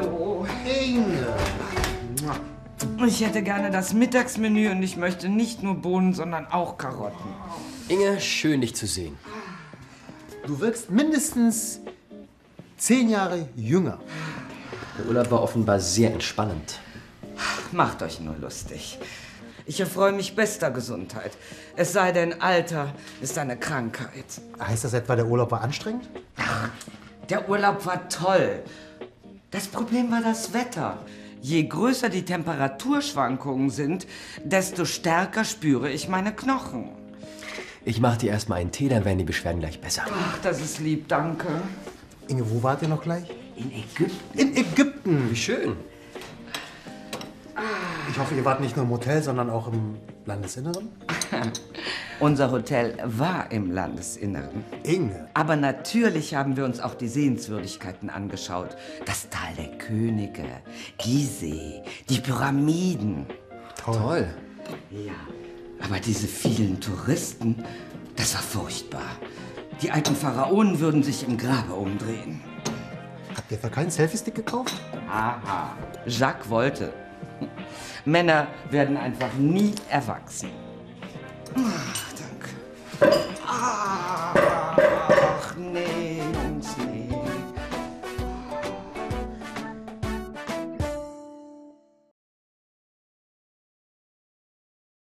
Hallo. Inge. Ich hätte gerne das Mittagsmenü und ich möchte nicht nur Bohnen, sondern auch Karotten. Inge, schön dich zu sehen. Du wirkst mindestens zehn Jahre jünger. Der Urlaub war offenbar sehr entspannend. Macht euch nur lustig. Ich erfreue mich bester Gesundheit. Es sei denn, Alter ist eine Krankheit. Heißt das etwa, der Urlaub war anstrengend? Ach, der Urlaub war toll. Das Problem war das Wetter. Je größer die Temperaturschwankungen sind, desto stärker spüre ich meine Knochen. Ich mach dir erstmal einen Tee, dann werden die Beschwerden gleich besser. Ach, das ist lieb, danke. Inge, wo wart ihr noch gleich? In Ägypten? In Ägypten. Wie schön. Ich hoffe, ihr wart nicht nur im Hotel, sondern auch im Landesinneren? Unser Hotel war im Landesinneren. Inge. Aber natürlich haben wir uns auch die Sehenswürdigkeiten angeschaut. Das Tal der Könige, Gizeh, die Pyramiden. Toll. Ja, aber diese vielen Touristen, das war furchtbar. Die alten Pharaonen würden sich im Grabe umdrehen. Habt ihr für keinen Selfie-Stick gekauft? Aha, Jacques wollte. Männer werden einfach nie erwachsen. Ach, danke. Ach, nee, Sie.